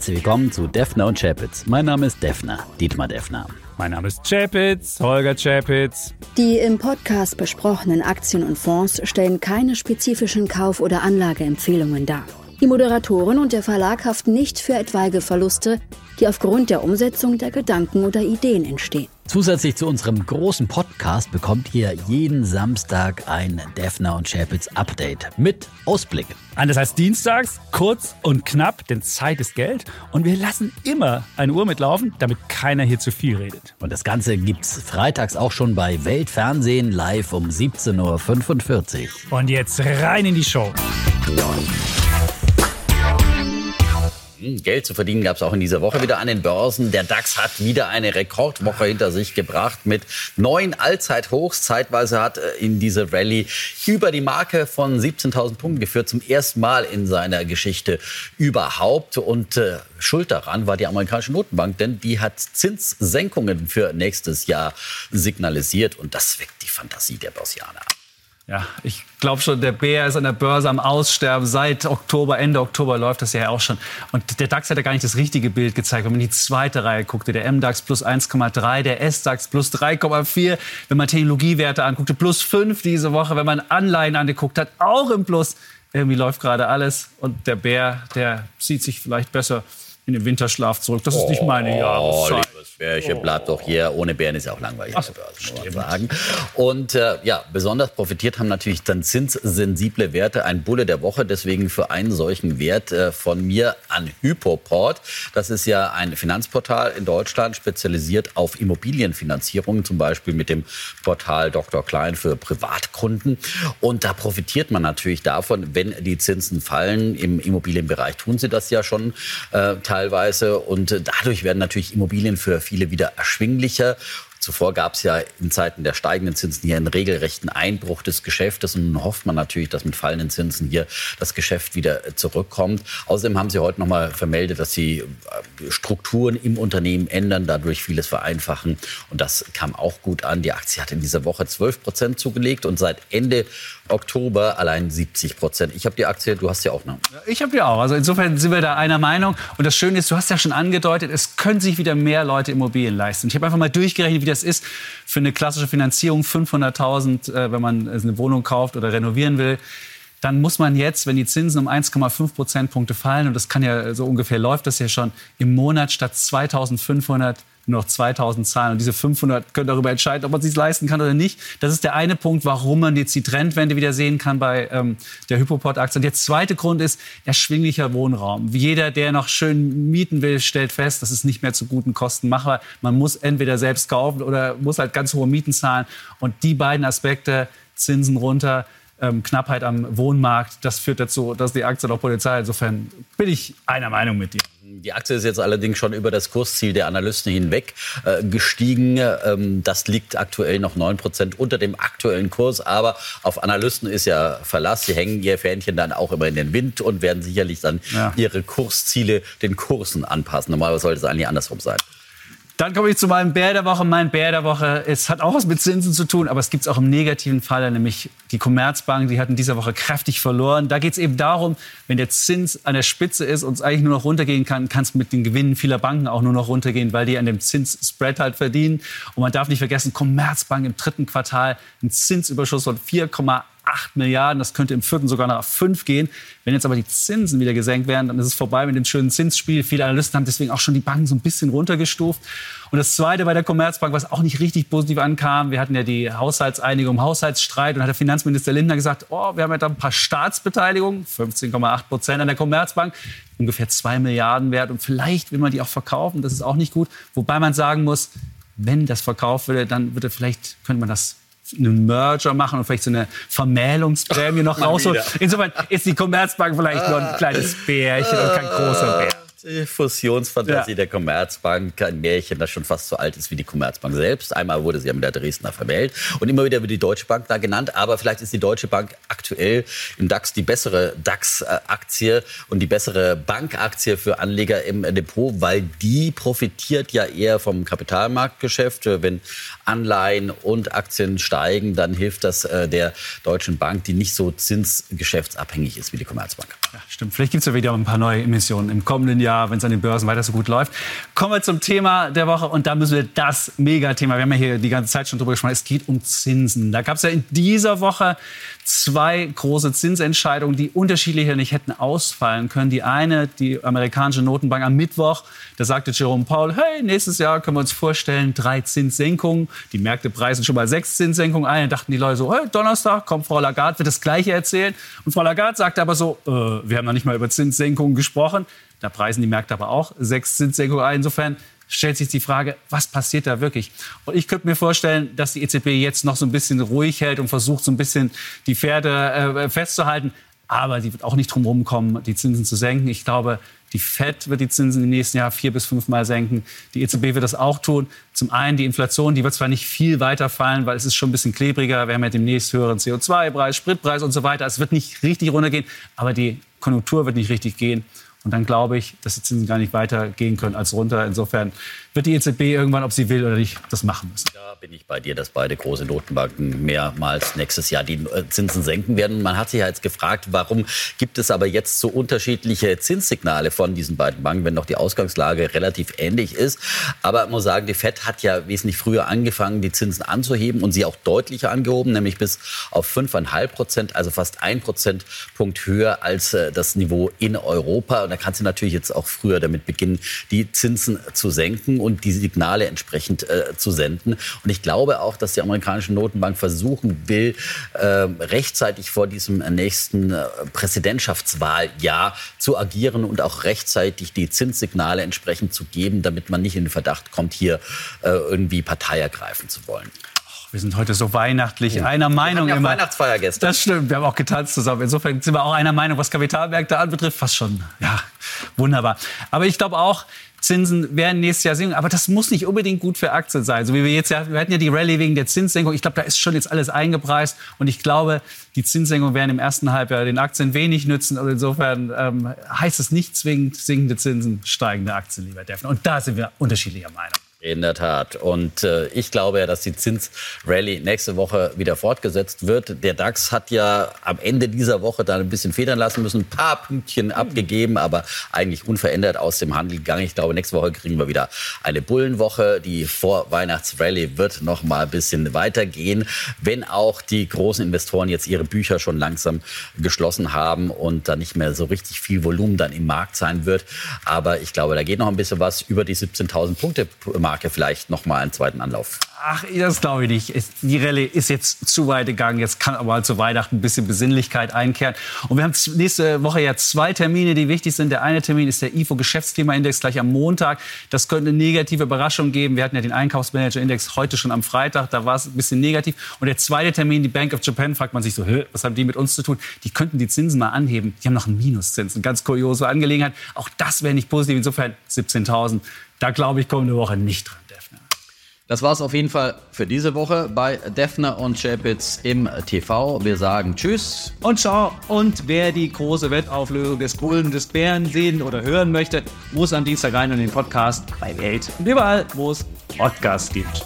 herzlich willkommen zu Defner und Chapitz. Mein Name ist Defner, Dietmar Defner. Mein Name ist Chapitz, Holger Chapitz. Die im Podcast besprochenen Aktien und Fonds stellen keine spezifischen Kauf- oder Anlageempfehlungen dar. Die Moderatoren und der Verlag haften nicht für etwaige Verluste, die aufgrund der Umsetzung der Gedanken oder Ideen entstehen. Zusätzlich zu unserem großen Podcast bekommt ihr jeden Samstag ein Defner und Chapitz Update mit Ausblick. Anders als dienstags, kurz und knapp, denn Zeit ist Geld. Und wir lassen immer eine Uhr mitlaufen, damit keiner hier zu viel redet. Und das Ganze gibt's freitags auch schon bei Weltfernsehen live um 17.45 Uhr. Und jetzt rein in die Show. Hm, Geld zu verdienen gab es auch in dieser Woche wieder an den Börsen. Der DAX hat wieder eine Rekordwoche hinter sich gebracht mit neun Allzeithochs. Zeitweise hat äh, in diese Rallye über die Marke von 17.000 Punkten geführt, zum ersten Mal in seiner Geschichte überhaupt. Und äh, schuld daran war die amerikanische Notenbank, denn die hat Zinssenkungen für nächstes Jahr signalisiert. Und das weckt die Fantasie der Börsianer. Ja, ich glaube schon, der Bär ist an der Börse am Aussterben. Seit Oktober, Ende Oktober läuft das ja auch schon. Und der DAX hat ja gar nicht das richtige Bild gezeigt. Wenn man die zweite Reihe guckte, der MDAX plus 1,3, der SDAX plus 3,4. Wenn man Technologiewerte anguckte, plus 5 diese Woche. Wenn man Anleihen angeguckt hat, auch im Plus. Irgendwie läuft gerade alles. Und der Bär, der zieht sich vielleicht besser in den Winterschlaf zurück. Das ist nicht meine Jahreszeit. Bärchen, oh. bleibt doch hier. Ohne Bären ist ja auch langweilig Ach, man sagen. Und äh, ja, besonders profitiert haben natürlich dann zinssensible Werte. Ein Bulle der Woche, deswegen für einen solchen Wert äh, von mir an Hypoport. Das ist ja ein Finanzportal in Deutschland, spezialisiert auf Immobilienfinanzierung, zum Beispiel mit dem Portal Dr. Klein für Privatkunden. Und da profitiert man natürlich davon, wenn die Zinsen fallen. Im Immobilienbereich tun sie das ja schon äh, teilweise. Und dadurch werden natürlich Immobilien für viele wieder erschwinglicher. Zuvor gab es ja in Zeiten der steigenden Zinsen hier einen regelrechten Einbruch des Geschäftes und nun hofft man natürlich, dass mit fallenden Zinsen hier das Geschäft wieder zurückkommt. Außerdem haben Sie heute noch mal vermeldet, dass Sie äh, Strukturen im Unternehmen ändern, dadurch vieles vereinfachen und das kam auch gut an. Die Aktie hat in dieser Woche 12 Prozent zugelegt und seit Ende Oktober allein 70 Prozent. Ich habe die Aktie, du hast ja auch noch. Ich habe die auch. Also insofern sind wir da einer Meinung. Und das Schöne ist, du hast ja schon angedeutet, es können sich wieder mehr Leute Immobilien leisten. Ich habe einfach mal durchgerechnet, wie das ist für eine klassische Finanzierung. 500.000, äh, wenn man eine Wohnung kauft oder renovieren will dann muss man jetzt, wenn die Zinsen um 1,5 Prozentpunkte fallen, und das kann ja so ungefähr läuft das ja schon, im Monat statt 2.500 nur noch 2000 zahlen. Und diese 500 können darüber entscheiden, ob man sich leisten kann oder nicht. Das ist der eine Punkt, warum man jetzt die Trendwende wieder sehen kann bei ähm, der Hypoport-Aktie. Und der zweite Grund ist erschwinglicher Wohnraum. Jeder, der noch schön mieten will, stellt fest, das ist nicht mehr zu guten Kosten machbar. Man muss entweder selbst kaufen oder muss halt ganz hohe Mieten zahlen. Und die beiden Aspekte, Zinsen runter, ähm, Knappheit am Wohnmarkt, das führt dazu, dass die Aktie noch Polizei. Insofern bin ich einer Meinung mit dir. Die Aktie ist jetzt allerdings schon über das Kursziel der Analysten hinweg äh, gestiegen. Ähm, das liegt aktuell noch 9 Prozent unter dem aktuellen Kurs. Aber auf Analysten ist ja Verlass. Sie hängen ihr Fähnchen dann auch immer in den Wind und werden sicherlich dann ja. ihre Kursziele den Kursen anpassen. Normalerweise sollte es eigentlich andersrum sein. Dann komme ich zu meinem Bär der Woche. Mein Bär der Woche es hat auch was mit Zinsen zu tun, aber es gibt es auch im negativen Fall, nämlich die Commerzbank. Die hat in dieser Woche kräftig verloren. Da geht es eben darum, wenn der Zins an der Spitze ist und es eigentlich nur noch runtergehen kann, kann es mit den Gewinnen vieler Banken auch nur noch runtergehen, weil die an dem Zinsspread halt verdienen. Und man darf nicht vergessen, Commerzbank im dritten Quartal einen Zinsüberschuss von 4,8 8 Milliarden. Das könnte im vierten sogar nach 5 gehen. Wenn jetzt aber die Zinsen wieder gesenkt werden, dann ist es vorbei mit dem schönen Zinsspiel. Viele Analysten haben deswegen auch schon die Banken so ein bisschen runtergestuft. Und das Zweite bei der Commerzbank, was auch nicht richtig positiv ankam, wir hatten ja die Haushaltseinigung, Haushaltsstreit und hat der Finanzminister Lindner gesagt, oh, wir haben ja da ein paar Staatsbeteiligungen, 15,8 Prozent an der Commerzbank, ungefähr 2 Milliarden wert und vielleicht will man die auch verkaufen, das ist auch nicht gut. Wobei man sagen muss, wenn das verkauft würde, dann würde vielleicht, könnte man das einen Merger machen und vielleicht so eine Vermählungsprämie noch rausholen. Insofern ist die Commerzbank vielleicht nur ein kleines Bärchen und kein großer Bär. Die Fusionsfantasie ja. der Commerzbank, ein Märchen, das schon fast so alt ist wie die Commerzbank selbst. Einmal wurde sie ja mit der Dresdner vermählt und immer wieder wird die Deutsche Bank da genannt. Aber vielleicht ist die Deutsche Bank aktuell im DAX die bessere DAX-Aktie und die bessere Bankaktie für Anleger im Depot, weil die profitiert ja eher vom Kapitalmarktgeschäft. Wenn Anleihen und Aktien steigen, dann hilft das äh, der Deutschen Bank, die nicht so zinsgeschäftsabhängig ist wie die Commerzbank. Ja, stimmt. Vielleicht gibt es ja wieder ein paar neue Emissionen im kommenden Jahr. Jahr, wenn es an den Börsen weiter so gut läuft. Kommen wir zum Thema der Woche und da müssen wir das Megathema, wir haben ja hier die ganze Zeit schon drüber gesprochen, es geht um Zinsen. Da gab es ja in dieser Woche zwei große Zinsentscheidungen, die unterschiedlicher nicht hätten ausfallen können. Die eine, die amerikanische Notenbank am Mittwoch, da sagte Jerome Powell, hey, nächstes Jahr können wir uns vorstellen, drei Zinssenkungen. Die Märkte preisen schon mal sechs Zinssenkungen ein. Da dachten die Leute so, hey, Donnerstag kommt Frau Lagarde, wird das Gleiche erzählen. Und Frau Lagarde sagte aber so, äh, wir haben noch nicht mal über Zinssenkungen gesprochen. Da preisen die Märkte aber auch sechs Zinssenkungen ein. Insofern stellt sich die Frage, was passiert da wirklich? Und ich könnte mir vorstellen, dass die EZB jetzt noch so ein bisschen ruhig hält und versucht, so ein bisschen die Pferde äh, festzuhalten. Aber sie wird auch nicht drum kommen, die Zinsen zu senken. Ich glaube, die FED wird die Zinsen im nächsten Jahr vier bis fünfmal senken. Die EZB wird das auch tun. Zum einen die Inflation, die wird zwar nicht viel weiter fallen, weil es ist schon ein bisschen klebriger. Wir haben ja demnächst höheren CO2-Preis, Spritpreis und so weiter. Es wird nicht richtig runtergehen, aber die Konjunktur wird nicht richtig gehen. Und dann glaube ich, dass die Zinsen gar nicht weiter gehen können als runter. Insofern wird die EZB irgendwann, ob sie will oder nicht, das machen müssen. Da bin ich bei dir, dass beide große Notenbanken mehrmals nächstes Jahr die äh, Zinsen senken werden. Man hat sich ja jetzt gefragt, warum gibt es aber jetzt so unterschiedliche Zinssignale von diesen beiden Banken, wenn doch die Ausgangslage relativ ähnlich ist. Aber ich muss sagen, die FED hat ja wesentlich früher angefangen, die Zinsen anzuheben und sie auch deutlicher angehoben, nämlich bis auf 5,5 Prozent, also fast ein Prozentpunkt höher als äh, das Niveau in Europa. Da kann sie natürlich jetzt auch früher damit beginnen, die Zinsen zu senken und die Signale entsprechend äh, zu senden. Und ich glaube auch, dass die amerikanische Notenbank versuchen will, äh, rechtzeitig vor diesem nächsten äh, Präsidentschaftswahljahr zu agieren und auch rechtzeitig die Zinssignale entsprechend zu geben, damit man nicht in den Verdacht kommt, hier äh, irgendwie Partei ergreifen zu wollen. Wir sind heute so weihnachtlich, ja. einer Meinung wir ja immer. Weihnachtsfeier gestern. Das stimmt, wir haben auch getanzt zusammen. Insofern sind wir auch einer Meinung, was Kapitalmärkte anbetrifft. Fast schon, ja, wunderbar. Aber ich glaube auch, Zinsen werden nächstes Jahr sinken. Aber das muss nicht unbedingt gut für Aktien sein. So wie wir jetzt ja, wir hatten ja die Rallye wegen der Zinssenkung. Ich glaube, da ist schon jetzt alles eingepreist. Und ich glaube, die Zinssenkung werden im ersten Halbjahr den Aktien wenig nützen. Und insofern ähm, heißt es nicht zwingend sinkende Zinsen, steigende Aktien, lieber Defner. Und da sind wir unterschiedlicher Meinung. In der Tat. Und äh, ich glaube ja, dass die Zinsrallye nächste Woche wieder fortgesetzt wird. Der DAX hat ja am Ende dieser Woche dann ein bisschen federn lassen müssen, ein paar Pünktchen mhm. abgegeben, aber eigentlich unverändert aus dem Handel gegangen. Ich glaube, nächste Woche kriegen wir wieder eine Bullenwoche. Die Vorweihnachtsrallye wird noch mal ein bisschen weitergehen, wenn auch die großen Investoren jetzt ihre Bücher schon langsam geschlossen haben und da nicht mehr so richtig viel Volumen dann im Markt sein wird. Aber ich glaube, da geht noch ein bisschen was über die 17.000 Punkte Marke vielleicht noch mal einen zweiten Anlauf? Ach, das glaube ich nicht. Die Rallye ist jetzt zu weit gegangen. Jetzt kann aber halt zu Weihnachten ein bisschen Besinnlichkeit einkehren. Und wir haben nächste Woche ja zwei Termine, die wichtig sind. Der eine Termin ist der IFO Geschäftsklimaindex gleich am Montag. Das könnte eine negative Überraschung geben. Wir hatten ja den Einkaufsmanager-Index heute schon am Freitag. Da war es ein bisschen negativ. Und der zweite Termin, die Bank of Japan, fragt man sich so, was haben die mit uns zu tun? Die könnten die Zinsen mal anheben. Die haben noch einen Minuszins. Eine ganz kuriose Angelegenheit. Auch das wäre nicht positiv. Insofern 17.000 da glaube ich, kommende Woche nicht dran, Defner. Das war es auf jeden Fall für diese Woche bei Defner und Chapitz im TV. Wir sagen Tschüss und Ciao. Und wer die große Wettauflösung des Bullen des Bären sehen oder hören möchte, muss am Dienstag rein in den Podcast bei Welt und überall, wo es Podcasts gibt.